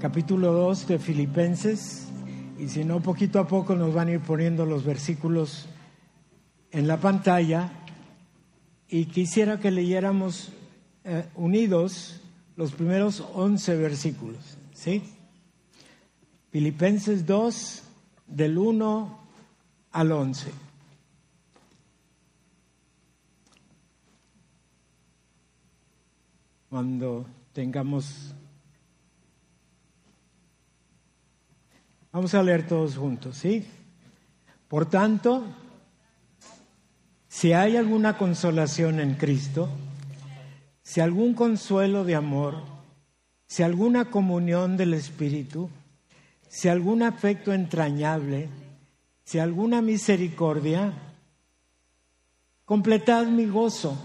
capítulo 2 de Filipenses, y si no, poquito a poco nos van a ir poniendo los versículos en la pantalla, y quisiera que leyéramos eh, unidos los primeros 11 versículos, ¿sí? Filipenses 2, del 1 al 11. Cuando tengamos Vamos a leer todos juntos, ¿sí? Por tanto, si hay alguna consolación en Cristo, si algún consuelo de amor, si alguna comunión del Espíritu, si algún afecto entrañable, si alguna misericordia, completad mi gozo,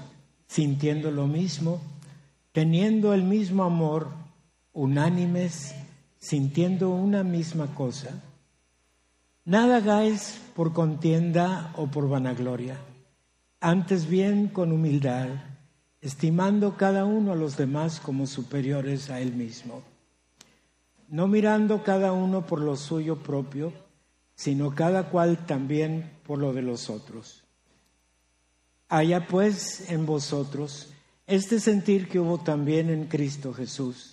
sintiendo lo mismo, teniendo el mismo amor, unánimes, sintiendo una misma cosa. Nada hagáis por contienda o por vanagloria, antes bien con humildad, estimando cada uno a los demás como superiores a él mismo, no mirando cada uno por lo suyo propio, sino cada cual también por lo de los otros. Haya pues en vosotros este sentir que hubo también en Cristo Jesús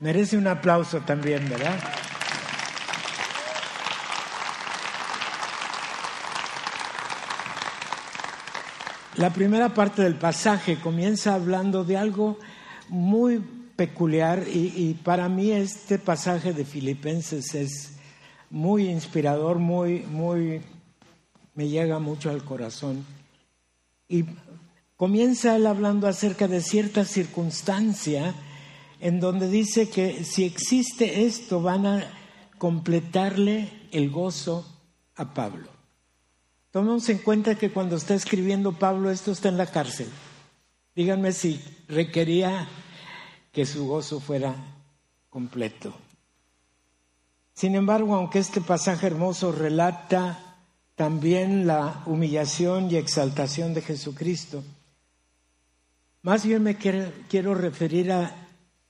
Merece un aplauso también, ¿verdad? La primera parte del pasaje comienza hablando de algo muy peculiar y, para mí este pasaje de Filipenses es muy inspirador, muy, muy, me llega mucho al corazón. Y comienza él hablando acerca de cierta circunstancia en donde dice que si existe esto van a completarle el gozo a Pablo. Tomemos en cuenta que cuando está escribiendo Pablo esto está en la cárcel. Díganme si requería que su gozo fuera completo. Sin embargo, aunque este pasaje hermoso relata también la humillación y exaltación de Jesucristo, más bien me quiero, quiero referir a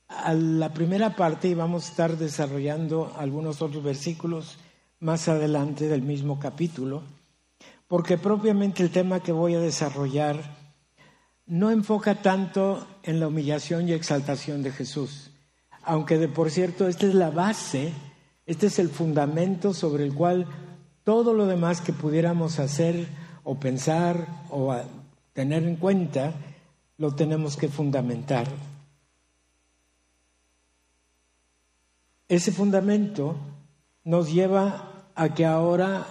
a la primera parte y vamos a estar desarrollando algunos otros versículos más adelante del mismo capítulo, porque propiamente el tema que voy a desarrollar no enfoca tanto en la humillación y exaltación de Jesús, aunque de por cierto esta es la base, este es el fundamento sobre el cual todo lo demás que pudiéramos hacer o pensar o tener en cuenta lo tenemos que fundamentar. Ese fundamento nos lleva a que ahora,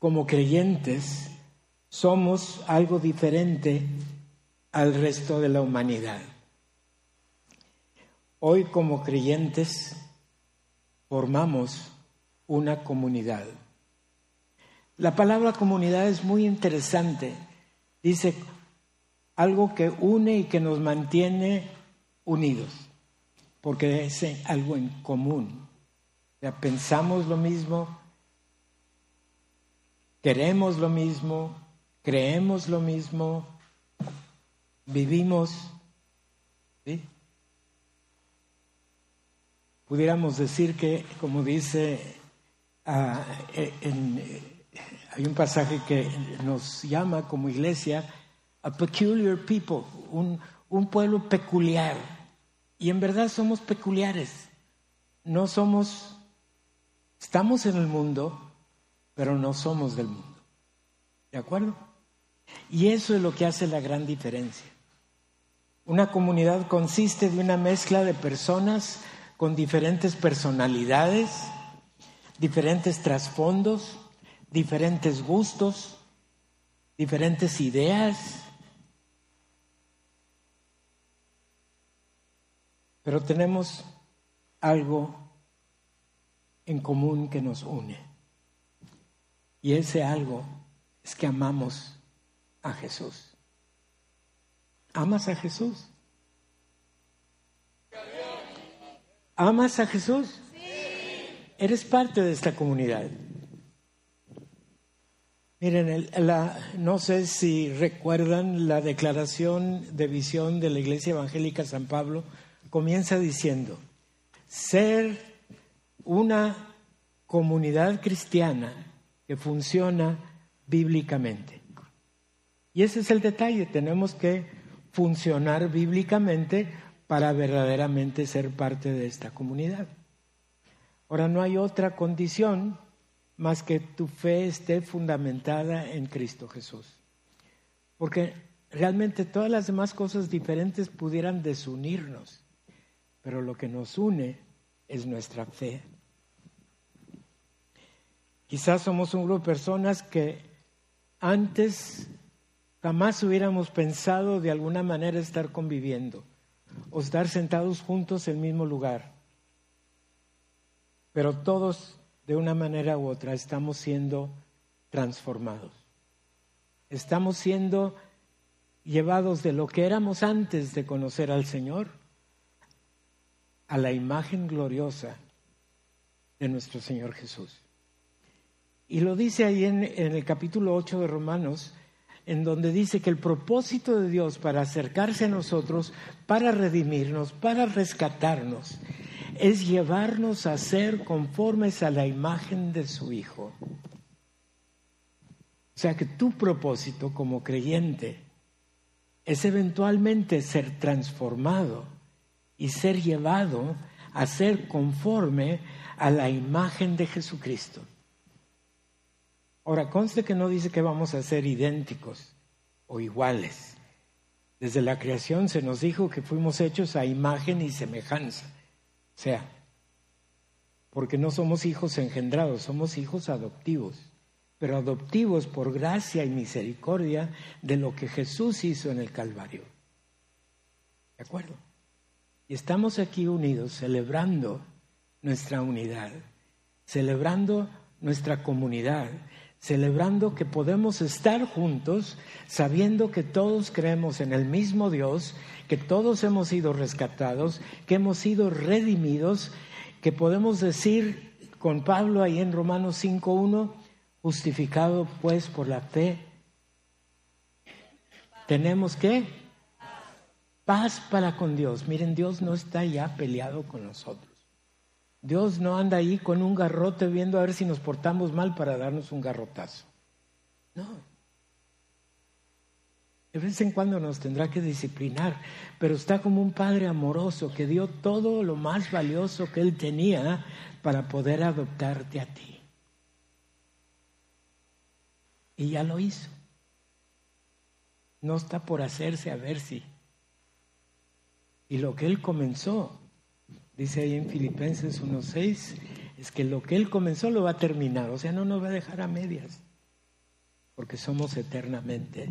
como creyentes, somos algo diferente al resto de la humanidad. Hoy como creyentes formamos una comunidad. La palabra comunidad es muy interesante. Dice algo que une y que nos mantiene unidos porque es algo en común. Pensamos lo mismo, queremos lo mismo, creemos lo mismo, vivimos. Pudiéramos decir que, como dice, ah, eh, eh, hay un pasaje que nos llama como iglesia a peculiar people, un pueblo peculiar Y en verdad somos peculiares. No somos, estamos en el mundo, pero no somos del mundo. ¿De acuerdo? Y eso es lo que hace la gran diferencia. Una comunidad consiste de una mezcla de personas con diferentes personalidades, diferentes trasfondos, diferentes gustos, diferentes ideas. Pero tenemos algo en común que nos une. Y ese algo es que amamos a Jesús. ¿Amas a Jesús? ¿Amas a Jesús? Eres parte de esta comunidad. Miren, no sé si recuerdan la declaración de visión de la Iglesia Evangélica San Pablo, comienza diciendo, ser una comunidad cristiana que funciona bíblicamente. Y ese es el detalle, tenemos que funcionar bíblicamente para verdaderamente ser parte de esta comunidad. Ahora, no hay otra condición más que tu fe esté fundamentada en Cristo Jesús. Porque realmente todas las demás cosas diferentes pudieran desunirnos, pero lo que nos une es nuestra fe. Quizás somos un grupo de personas que antes jamás hubiéramos pensado de alguna manera estar conviviendo o estar sentados juntos en el mismo lugar pero todos de una manera u otra estamos siendo transformados. Estamos siendo llevados de lo que éramos antes de conocer al Señor a la imagen gloriosa de nuestro Señor Jesús. Y lo dice ahí en, el capítulo 8 de Romanos, en donde dice que el propósito de Dios para acercarse a nosotros, para redimirnos, para rescatarnos, es llevarnos a ser conformes a la imagen de su Hijo. O sea que tu propósito como creyente es eventualmente ser transformado y ser llevado a ser conforme a la imagen de Jesucristo. Ahora, conste que no dice que vamos a ser idénticos o iguales. Desde la creación se nos dijo que fuimos hechos a imagen y semejanza sea, porque no somos hijos engendrados, somos hijos adoptivos, pero adoptivos por gracia y misericordia de lo que Jesús hizo en el Calvario. ¿De acuerdo? Y estamos aquí unidos celebrando nuestra unidad, celebrando nuestra comunidad, celebrando que podemos estar juntos sabiendo que todos creemos en el mismo Dios que todos hemos sido rescatados, que hemos sido redimidos, que podemos decir con Pablo ahí en Romanos 5.1, justificado pues por la fe, tenemos que paz para con Dios. Miren, Dios no está ya peleado con nosotros. Dios no anda ahí con un garrote viendo a ver si nos portamos mal para darnos un garrotazo. No. De vez en cuando nos tendrá que disciplinar, pero está como un padre amoroso que dio todo lo más valioso que él tenía para poder adoptarte a ti. Y ya lo hizo. No está por hacerse a ver si. Y lo que él comenzó, dice ahí en Filipenses 1.6, es que lo que él comenzó lo va a terminar, o sea, no nos va a dejar a medias, porque somos eternamente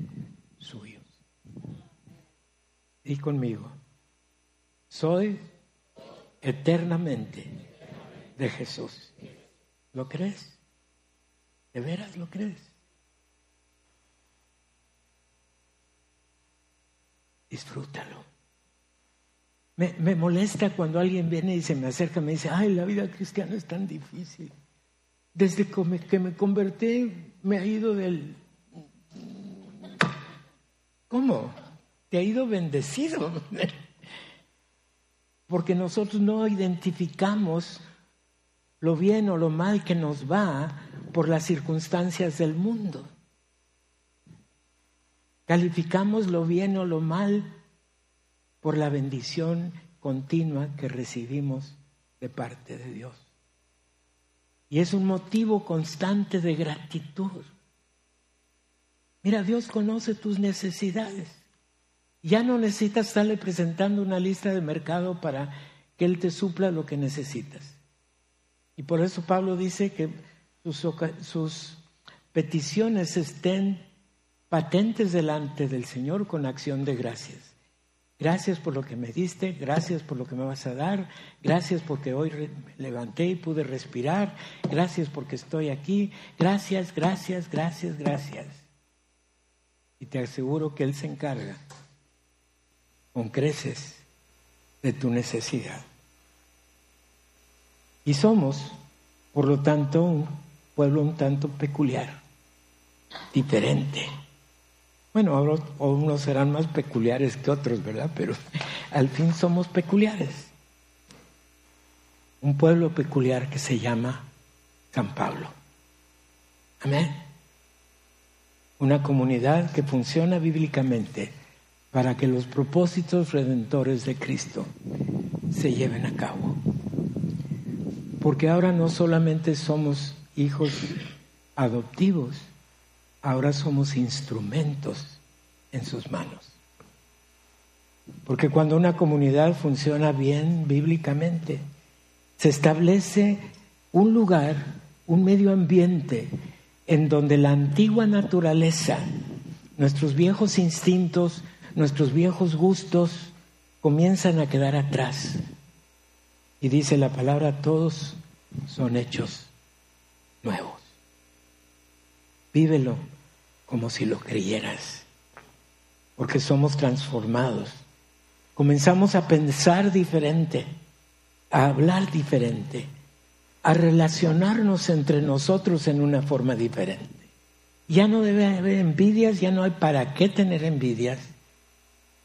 suyos. Y conmigo, soy eternamente de Jesús. ¿Lo crees? ¿De veras lo crees? Disfrútalo. Me, me, molesta cuando alguien viene y se me acerca y me dice, ay, la vida cristiana es tan difícil. Desde que me convertí me ha ido del ¿Cómo? Te ha ido bendecido. Porque nosotros no identificamos lo bien o lo mal que nos va por las circunstancias del mundo. Calificamos lo bien o lo mal por la bendición continua que recibimos de parte de Dios. Y es un motivo constante de gratitud. Mira, Dios conoce tus necesidades. Ya no necesitas estarle presentando una lista de mercado para que Él te supla lo que necesitas. Y por eso Pablo dice que sus, sus peticiones estén patentes delante del Señor con acción de gracias. Gracias por lo que me diste, gracias por lo que me vas a dar, gracias porque hoy levanté y pude respirar, gracias porque estoy aquí, gracias, gracias, gracias, gracias. Y te aseguro que Él se encarga con creces de tu necesidad. Y somos, por lo tanto, un pueblo un tanto peculiar, diferente. Bueno, ahora unos serán más peculiares que otros, ¿verdad? Pero al fin somos peculiares. Un pueblo peculiar que se llama San Pablo. Amén. Una comunidad que funciona bíblicamente para que los propósitos redentores de Cristo se lleven a cabo. Porque ahora no solamente somos hijos adoptivos, ahora somos instrumentos en sus manos. Porque cuando una comunidad funciona bien bíblicamente, se establece un lugar, un medio ambiente en donde la antigua naturaleza, nuestros viejos instintos, nuestros viejos gustos comienzan a quedar atrás. Y dice la palabra, todos son hechos nuevos. Vívelo como si lo creyeras, porque somos transformados. Comenzamos a pensar diferente, a hablar diferente, a relacionarnos entre nosotros en una forma diferente. Ya no debe haber envidias, ya no hay para qué tener envidias.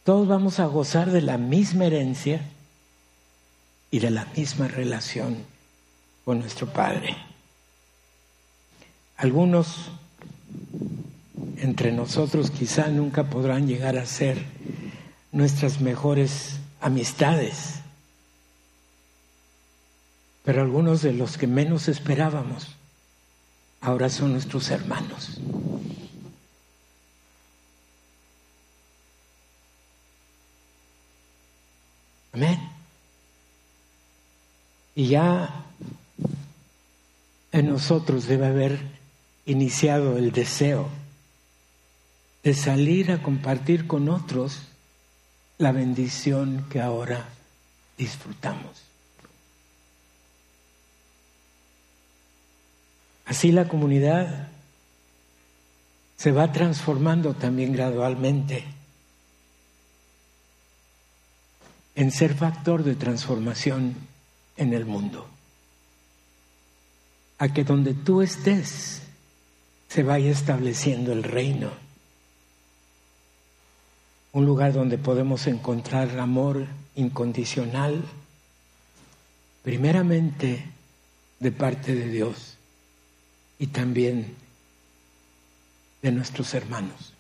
Todos vamos a gozar de la misma herencia y de la misma relación con nuestro Padre. Algunos entre nosotros quizá nunca podrán llegar a ser nuestras mejores amistades, pero algunos de los que menos esperábamos ahora son nuestros hermanos. Amén. Y ya en nosotros debe haber iniciado el deseo de salir a compartir con otros la bendición que ahora disfrutamos. Así la comunidad se va transformando también gradualmente en ser factor de transformación en el mundo. A que donde tú estés se vaya estableciendo el reino un lugar donde podemos encontrar amor incondicional, primeramente de parte de Dios y también de nuestros hermanos.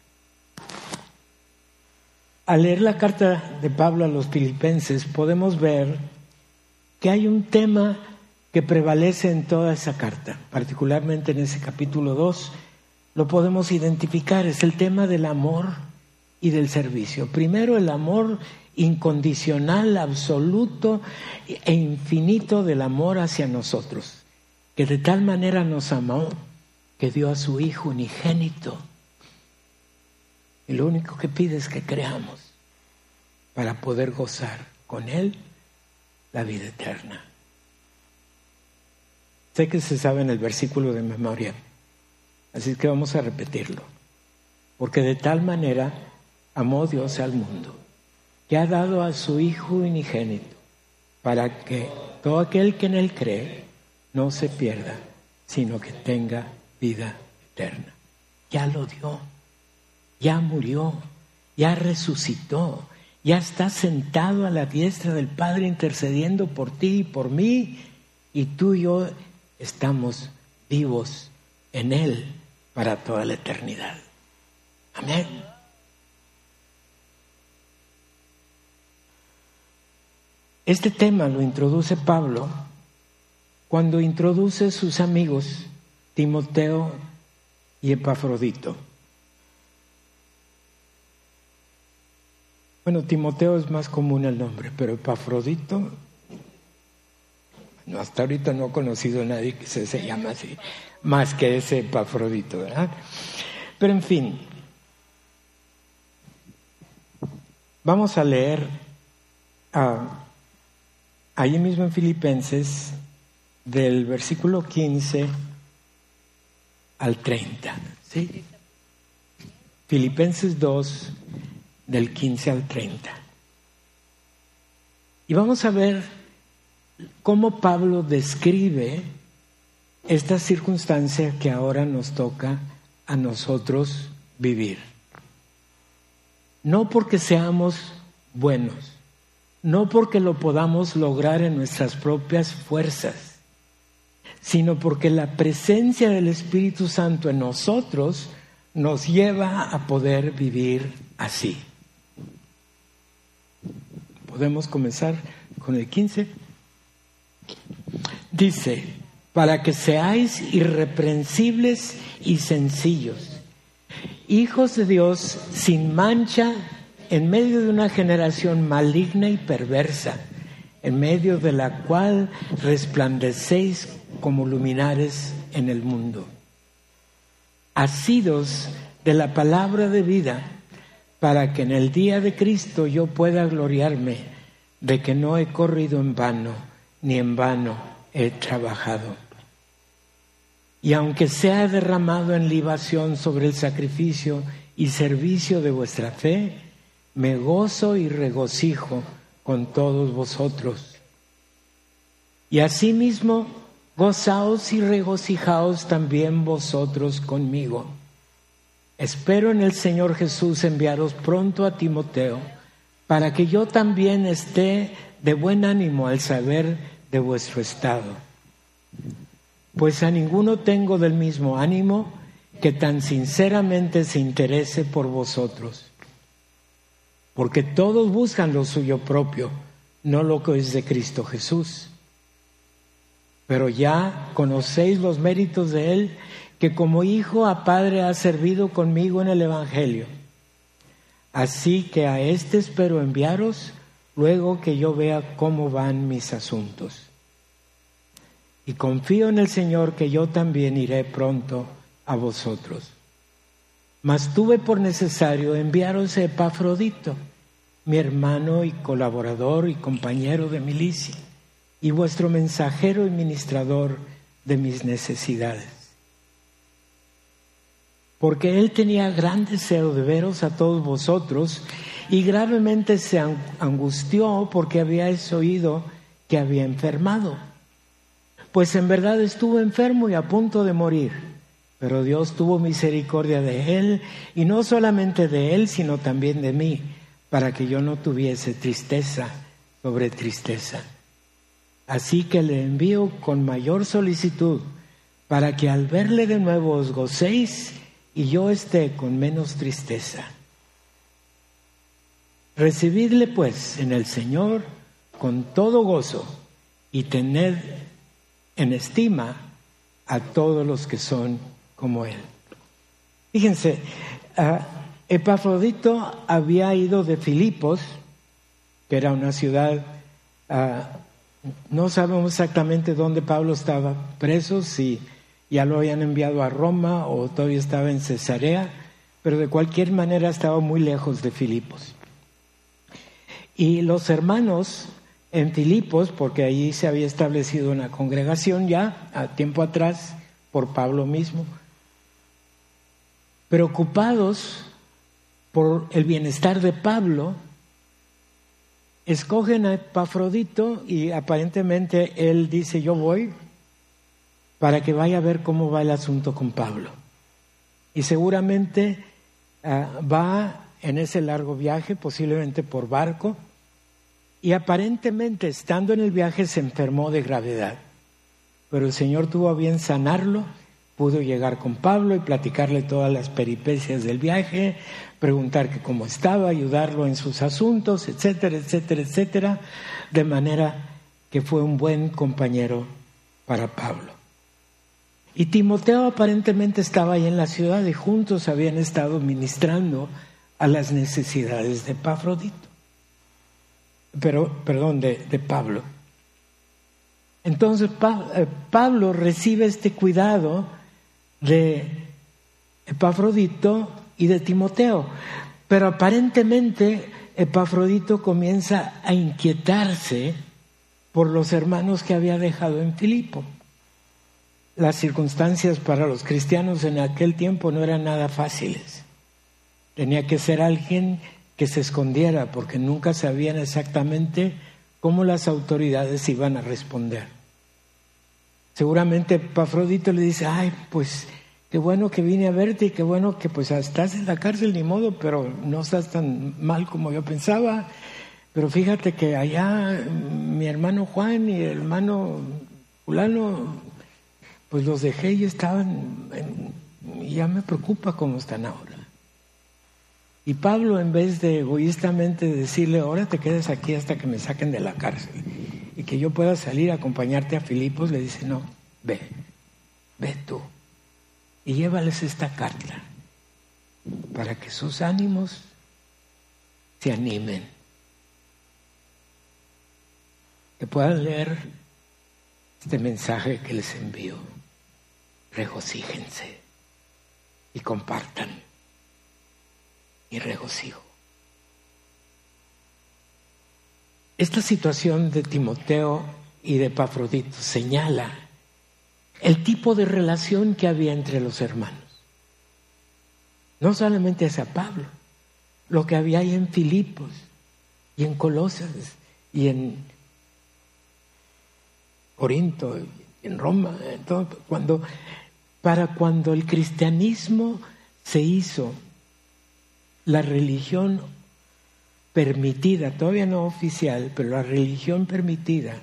Al leer la carta de Pablo a los filipenses podemos ver que hay un tema que prevalece en toda esa carta, particularmente en ese capítulo 2, lo podemos identificar, es el tema del amor y del servicio. Primero el amor incondicional, absoluto e infinito del amor hacia nosotros, que de tal manera nos amó que dio a su Hijo unigénito. Y lo único que pide es que creamos para poder gozar con Él la vida eterna. Sé que se sabe en el versículo de memoria, así que vamos a repetirlo. Porque de tal manera amó Dios al mundo, que ha dado a su Hijo unigénito, para que todo aquel que en Él cree no se pierda, sino que tenga vida eterna. Ya lo dio, ya murió, ya resucitó, ya está sentado a la diestra del Padre intercediendo por ti y por mí, y tú y yo estamos vivos en Él para toda la eternidad. Amén. Este tema lo introduce Pablo cuando introduce sus amigos Timoteo y Epafrodito. Bueno, Timoteo es más común el nombre, pero Epafrodito, hasta ahorita no he conocido a nadie que se, se llama así, más que ese Epafrodito, ¿verdad? Pero en fin, vamos a leer ah, ahí mismo en Filipenses del versículo 15 al 30. ¿sí? Filipenses 2, del 15 al 30. Y vamos a ver cómo Pablo describe esta circunstancia que ahora nos toca a nosotros vivir. No porque seamos buenos, no porque lo podamos lograr en nuestras propias fuerzas, sino porque la presencia del Espíritu Santo en nosotros nos lleva a poder vivir así. Podemos comenzar con el 15. Dice, para que seáis irreprensibles y sencillos, hijos de Dios sin mancha en medio de una generación maligna y perversa, en medio de la cual resplandecéis como luminares en el mundo. Asidos de la palabra de vida, para que en el día de Cristo yo pueda gloriarme de que no he corrido en vano, ni en vano he trabajado. Y aunque sea derramado en libación sobre el sacrificio y servicio de vuestra fe, me gozo y regocijo con todos vosotros. Y asimismo, gozaos y regocijaos también vosotros conmigo Espero en el Señor Jesús enviaros pronto a Timoteo, para que yo también esté de buen ánimo al saber de vuestro estado. Pues a ninguno tengo del mismo ánimo que tan sinceramente se interese por vosotros, porque todos buscan lo suyo propio, no lo que es de Cristo Jesús. Pero ya conocéis los méritos de Él que como hijo a padre ha servido conmigo en el Evangelio. Así que a éste espero enviaros luego que yo vea cómo van mis asuntos. Y confío en el Señor que yo también iré pronto a vosotros. Mas tuve por necesario enviaros a Epafrodito, mi hermano y colaborador y compañero de milicia, y vuestro mensajero y ministrador de mis necesidades porque él tenía gran deseo de veros a todos vosotros y gravemente se angustió porque habíais oído que había enfermado. Pues en verdad estuvo enfermo y a punto de morir, pero Dios tuvo misericordia de él y no solamente de él, sino también de mí, para que yo no tuviese tristeza sobre tristeza. Así que le envío con mayor solicitud, para que al verle de nuevo os gocéis y yo esté con menos tristeza. Recibidle pues en el Señor con todo gozo y tened en estima a todos los que son como Él. Fíjense, uh, Epafrodito había ido de Filipos, que era una ciudad, ah, no sabemos exactamente dónde Pablo estaba preso, si ya lo habían enviado a Roma o todavía estaba en Cesarea, pero de cualquier manera estaba muy lejos de Filipos. Y los hermanos en Filipos, porque allí se había establecido una congregación ya a tiempo atrás por Pablo mismo, preocupados por el bienestar de Pablo, escogen a Epafrodito y aparentemente él dice yo voy, para que vaya a ver cómo va el asunto con Pablo. Y seguramente ah, va en ese largo viaje, posiblemente por barco, y aparentemente estando en el viaje se enfermó de gravedad. Pero el Señor tuvo a bien sanarlo pudo llegar con Pablo y platicarle todas las peripecias del viaje, preguntar que cómo estaba, ayudarlo en sus asuntos, etcétera, etcétera, etcétera, de manera que fue un buen compañero para Pablo. Y Timoteo aparentemente estaba ahí en la ciudad y juntos habían estado ministrando a las necesidades de Pafrodito, pero, perdón, de, de Pablo. Entonces eh, Pablo recibe este cuidado de Epafrodito y de Timoteo, pero aparentemente Epafrodito comienza a inquietarse por los hermanos que había dejado en Filipo. Las circunstancias para los cristianos en aquel tiempo no eran nada fáciles. Tenía que ser alguien que se escondiera porque nunca sabían exactamente cómo las autoridades iban a responder. Seguramente Pafrodito le dice, ay, pues qué bueno que vine a verte y qué bueno que pues estás en la cárcel ni modo, pero no estás tan mal como yo pensaba. Pero fíjate que allá mi hermano Juan y el hermano fulano, pues los dejé y estaban, ya me preocupa cómo están ahora. Y Pablo, en vez de egoístamente decirle, ahora te quedas aquí hasta que me saquen de la cárcel y que yo pueda salir a acompañarte a Filipos, le dice, no, ve, ve tú y llévales esta carta para que sus ánimos se animen, que puedan leer este mensaje que les envío, regocíjense y compartan y regocijo. Esta situación de Timoteo y de Pafrodito señala el tipo de relación que había entre los hermanos. No solamente hacia Pablo, lo que había ahí en Filipos y en Colosas y en Corinto, y en Roma, cuando, para cuando el cristianismo se hizo la religión permitida, todavía no oficial, pero la religión permitida,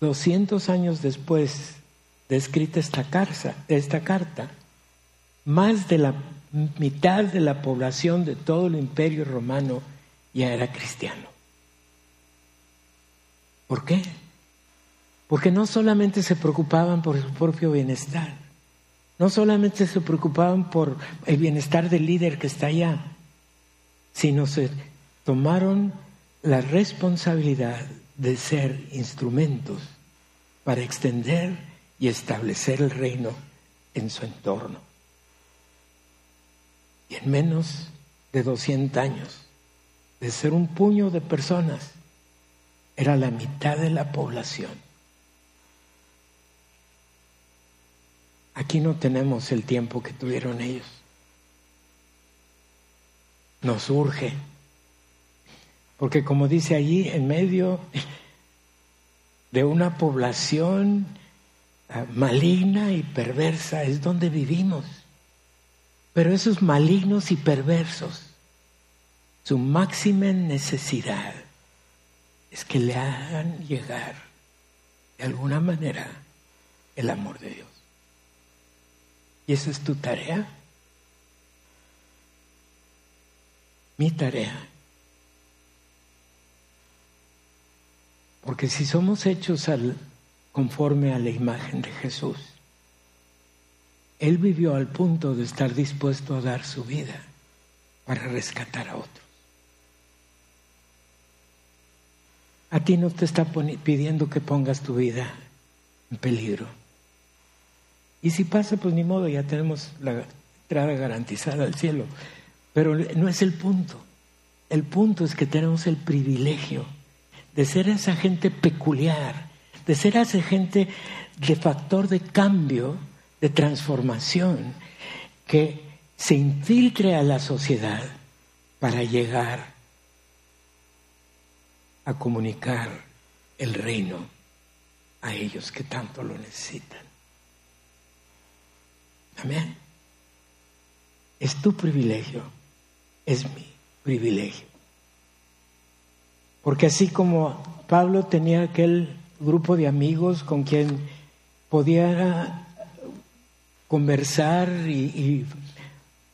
200 años después de escrita esta, esta carta, más de la mitad de la población de todo el imperio romano ya era cristiano. ¿Por qué? Porque no solamente se preocupaban por su propio bienestar, no solamente se preocupaban por el bienestar del líder que está allá, sino se tomaron la responsabilidad de ser instrumentos para extender y establecer el reino en su entorno. Y en menos de 200 años, de ser un puño de personas, era la mitad de la población Aquí no tenemos el tiempo que tuvieron ellos. Nos urge. Porque como dice allí, en medio de una población ah, maligna y perversa es donde vivimos. Pero esos malignos y perversos, su máxima necesidad es que le hagan llegar de alguna manera el amor de Dios. ¿Y esa es tu tarea? Mi tarea. Porque si somos hechos conforme a la imagen de Jesús, Él vivió al punto de estar dispuesto a dar su vida para rescatar a otros. A ti no te está pidiendo que pongas tu vida en peligro. Y si pasa, pues ni modo, ya tenemos la entrada garantizada al cielo. Pero no es el punto. El punto es que tenemos el privilegio de ser esa gente peculiar, de ser esa gente de factor de cambio, de transformación, que se infiltre a la sociedad para llegar a comunicar el reino a ellos que tanto lo necesitan. Amén. Es tu privilegio, es mi privilegio. Porque así como Pablo tenía aquel grupo de amigos con quien podía conversar y,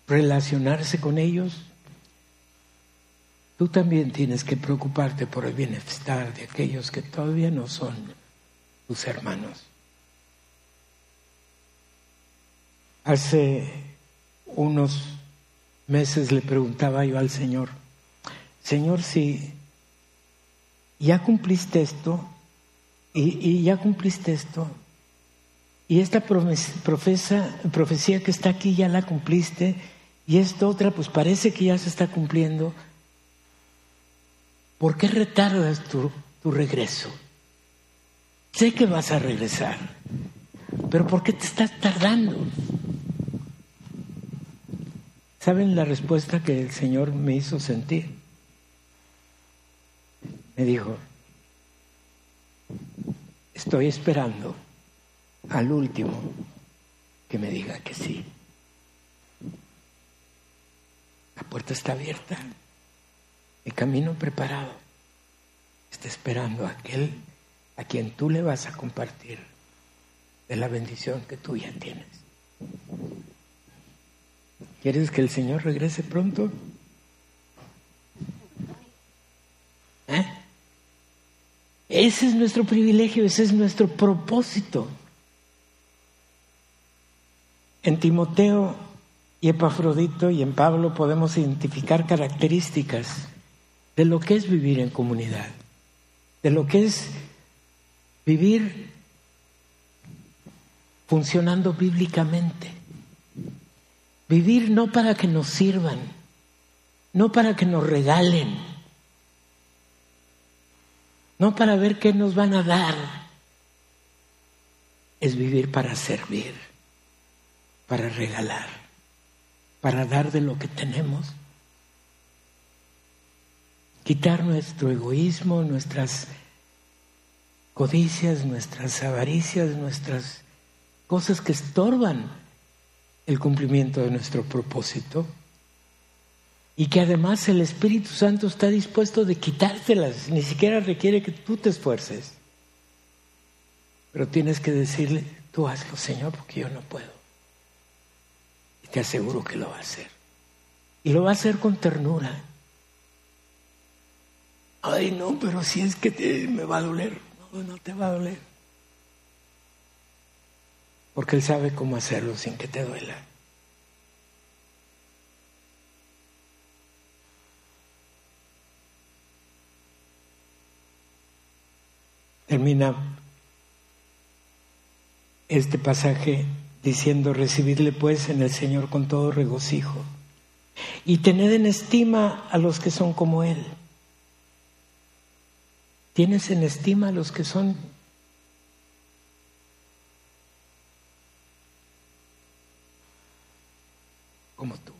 relacionarse con ellos, tú también tienes que preocuparte por el bienestar de aquellos que todavía no son tus hermanos. Hace unos meses le preguntaba yo al Señor, Señor, si ya cumpliste esto y, ya cumpliste esto, y esta profesa, profecía que está aquí ya la cumpliste, y esta otra pues parece que ya se está cumpliendo, ¿por qué retardas tu, tu regreso? Sé que vas a regresar, pero ¿por qué te estás tardando? ¿Saben la respuesta que el Señor me hizo sentir? Me dijo, estoy esperando al último que me diga que sí. La puerta está abierta, el camino preparado. Está esperando a aquel a quien tú le vas a compartir de la bendición que tú ya tienes. ¿Quieres que el Señor regrese pronto? ¿Eh? Ese es nuestro privilegio, ese es nuestro propósito. En Timoteo y Epafrodito y en Pablo podemos identificar características de lo que es vivir en comunidad, de lo que es vivir funcionando bíblicamente. Vivir no para que nos sirvan, no para que nos regalen, no para ver qué nos van a dar. Es vivir para servir, para regalar, para dar de lo que tenemos. Quitar nuestro egoísmo, nuestras codicias, nuestras avaricias, nuestras cosas que estorban el cumplimiento de nuestro propósito y que además el Espíritu Santo está dispuesto de quitártelas, ni siquiera requiere que tú te esfuerces. Pero tienes que decirle, tú hazlo, Señor, porque yo no puedo. Y te aseguro que lo va a hacer. Y lo va a hacer con ternura. Ay, no, pero si es que me va a doler. No, no te va a doler porque Él sabe cómo hacerlo sin que te duela. Termina este pasaje diciendo, recibidle pues en el Señor con todo regocijo y tened en estima a los que son como Él. ¿Tienes en estima a los que son como tú.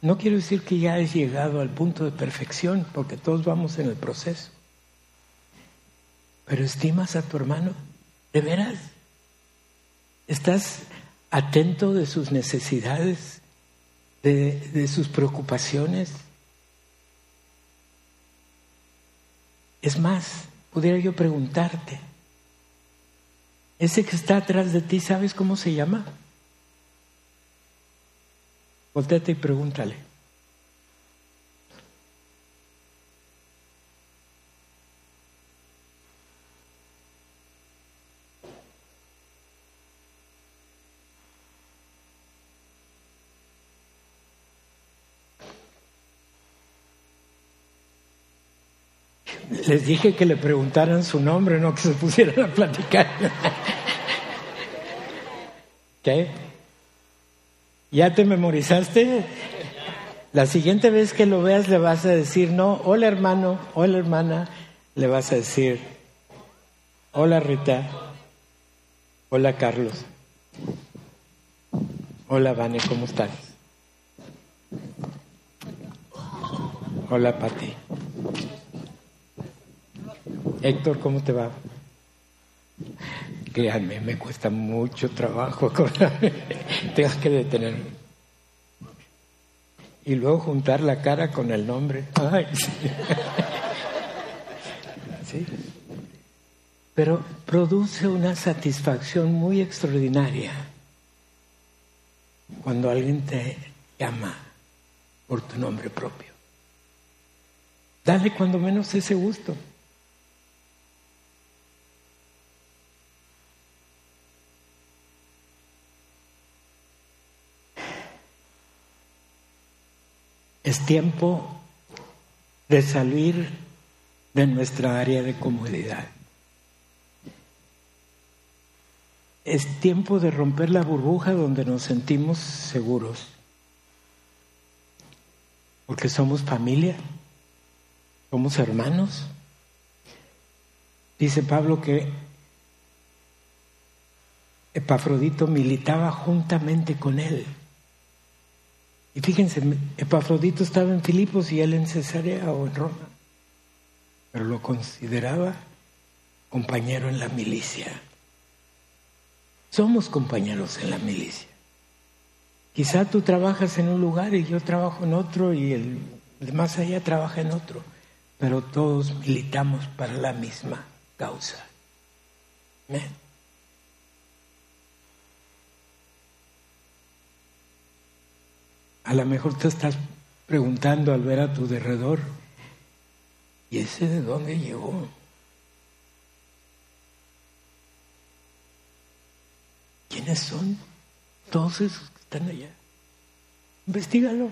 No quiero decir que ya has llegado al punto de perfección, porque todos vamos en el proceso. Pero estimas a tu hermano, de veras. Estás atento de sus necesidades, de, de sus preocupaciones. Es más, pudiera yo preguntarte, ese que está atrás de ti, ¿sabes cómo se llama? Voltéate y pregúntale. Les dije que le preguntaran su nombre, no que se pusieran a platicar. ¿Qué? ¿Ya te memorizaste? La siguiente vez que lo veas le vas a decir, no, hola hermano, hola hermana, le vas a decir, hola Rita, hola Carlos, hola Vane, ¿cómo estás? Hola Pati. Héctor, ¿cómo te va? Créanme, me cuesta mucho trabajo acordarme. Tengo que detenerme. Y luego juntar la cara con el nombre. Ay, sí. sí. Pero produce una satisfacción muy extraordinaria cuando alguien te llama por tu nombre propio. Dale cuando menos ese gusto. Es tiempo de salir de nuestra área de comodidad. Es tiempo de romper la burbuja donde nos sentimos seguros. Porque somos familia, somos hermanos. Dice Pablo que Epafrodito militaba juntamente con él. Y fíjense, Epafrodito estaba en Filipos y él en Cesarea o en Roma, pero lo consideraba compañero en la milicia. Somos compañeros en la milicia. Quizá tú trabajas en un lugar y yo trabajo en otro y el de más allá trabaja en otro, pero todos militamos para la misma causa. A lo mejor te estás preguntando al ver a tu derredor, ¿y ese de dónde llegó? ¿Quiénes son todos esos que están allá? Investígalo.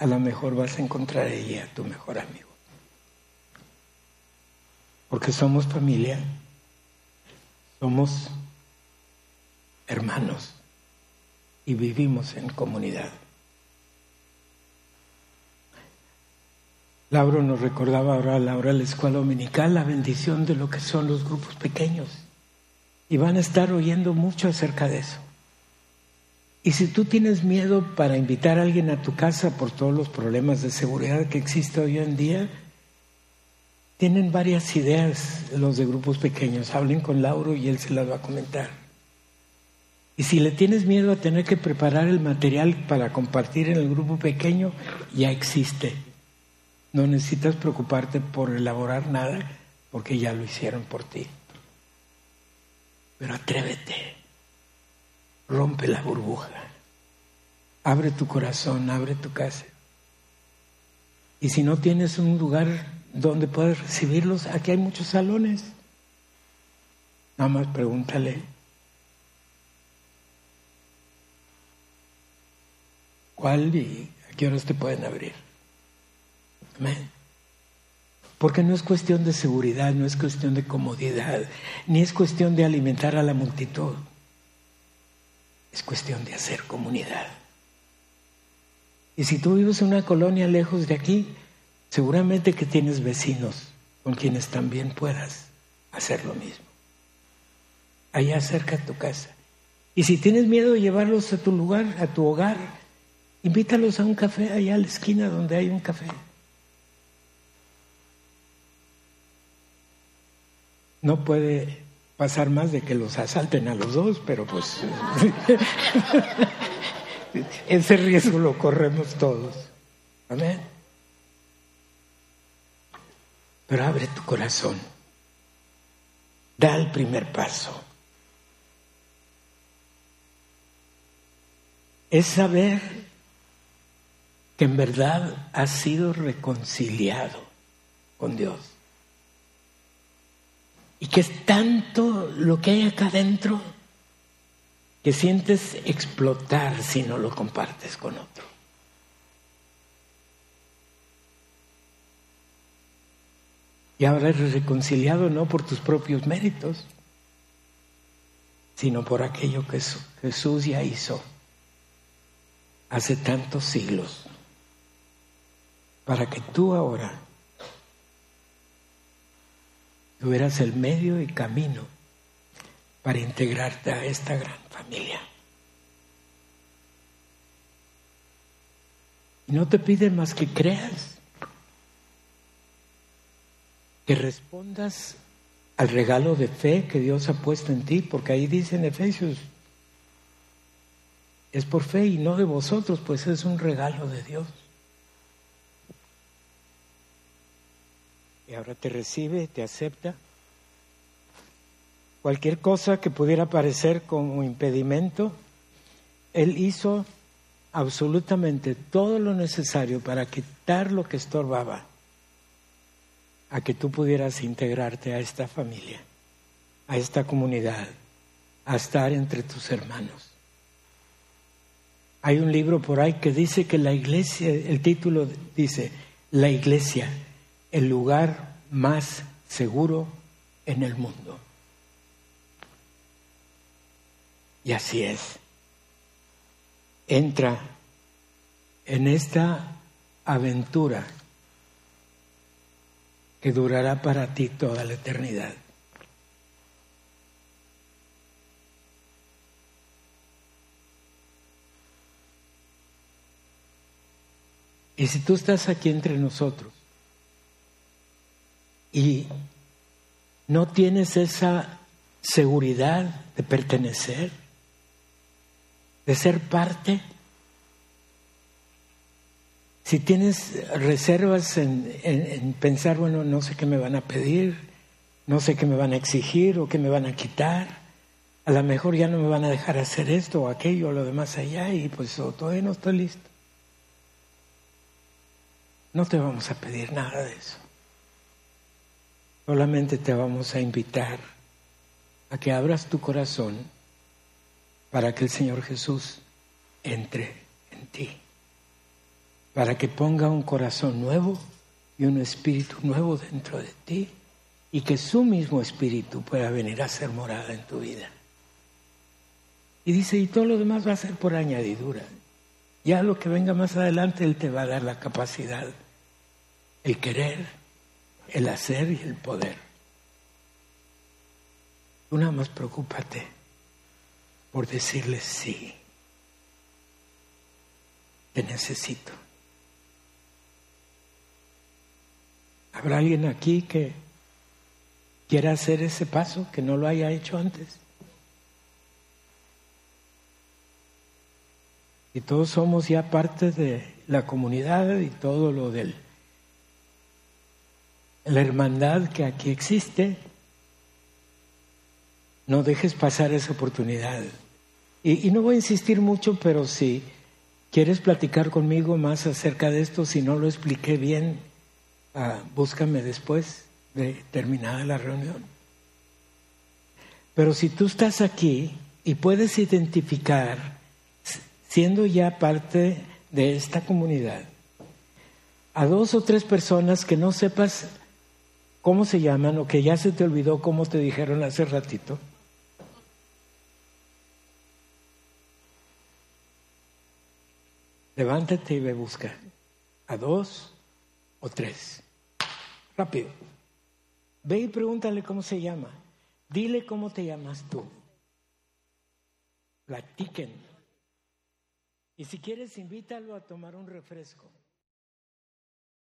A lo mejor vas a encontrar ahí a tu mejor amigo. Porque somos familia, somos hermanos y vivimos en comunidad. Lauro nos recordaba ahora a la hora de la escuela dominical la bendición de lo que son los grupos pequeños. Y van a estar oyendo mucho acerca de eso. Y si tú tienes miedo para invitar a alguien a tu casa por todos los problemas de seguridad que existe hoy en día, tienen varias ideas los de grupos pequeños. Hablen con Lauro y él se las va a comentar. Y si le tienes miedo a tener que preparar el material para compartir en el grupo pequeño, ya existe. No necesitas preocuparte por elaborar nada porque ya lo hicieron por ti. Pero atrévete, rompe la burbuja, abre tu corazón, abre tu casa. Y si no tienes un lugar donde puedas recibirlos, aquí hay muchos salones. Nada más pregúntale ¿Cuál y a qué horas te pueden abrir? Amén. Porque no es cuestión de seguridad, no es cuestión de comodidad, ni es cuestión de alimentar a la multitud. Es cuestión de hacer comunidad. Y si tú vives en una colonia lejos de aquí, seguramente que tienes vecinos con quienes también puedas hacer lo mismo. Allá cerca de tu casa. Y si tienes miedo de llevarlos a tu lugar, a tu hogar, Invítalos a un café allá a la esquina donde hay un café. No puede pasar más de que los asalten a los dos, pero pues ese riesgo lo corremos todos. Amén. Pero abre tu corazón. Da el primer paso. Es saber que en verdad has sido reconciliado con Dios. Y que es tanto lo que hay acá adentro que sientes explotar si no lo compartes con otro. Y ahora eres reconciliado no por tus propios méritos, sino por aquello que Jesús ya hizo hace tantos siglos para que tú ahora tuvieras el medio y camino para integrarte a esta gran familia. Y no te pide más que creas, que respondas al regalo de fe que Dios ha puesto en ti, porque ahí dice en Efesios, es por fe y no de vosotros, pues es un regalo de Dios. Ahora te recibe, te acepta cualquier cosa que pudiera parecer como impedimento, Él hizo absolutamente todo lo necesario para quitar lo que estorbaba a que tú pudieras integrarte a esta familia, a esta comunidad, a estar entre tus hermanos. Hay un libro por ahí que dice que la iglesia, el título dice, la iglesia, el lugar más seguro en el mundo. Y así es. Entra en esta aventura que durará para ti toda la eternidad. Y si tú estás aquí entre nosotros y no tienes esa seguridad de pertenecer, de ser parte, si tienes reservas en, pensar, bueno, no sé qué me van a pedir, no sé qué me van a exigir o qué me van a quitar, a lo mejor ya no me van a dejar hacer esto o aquello o lo demás allá y pues todavía no estoy listo. No te vamos a pedir nada de eso. Solamente te vamos a invitar a que abras tu corazón para que el Señor Jesús entre en ti para que ponga un corazón nuevo y un espíritu nuevo dentro de ti y que su mismo espíritu pueda venir a ser morada en tu vida. Y dice, y todo lo demás va a ser por añadidura. Ya lo que venga más adelante, Él te va a dar la capacidad, el querer, el hacer y el poder. Tú nada más preocúpate por decirle sí. Te necesito. ¿Habrá alguien aquí que quiera hacer ese paso, que no lo haya hecho antes? Y todos somos ya parte de la comunidad y todo lo de la hermandad que aquí existe. No dejes pasar esa oportunidad. Y, no voy a insistir mucho, pero si quieres platicar conmigo más acerca de esto, si no lo expliqué bien, Ah, búscame después de terminada la reunión. Pero si tú estás aquí y puedes identificar, siendo ya parte de esta comunidad, a dos o tres personas que no sepas cómo se llaman o que ya se te olvidó cómo te dijeron hace ratito, levántate y ve busca a dos o tres. Rápido. Ve y pregúntale cómo se llama. Dile cómo te llamas tú. Platiquen. Y si quieres, invítalo a tomar un refresco.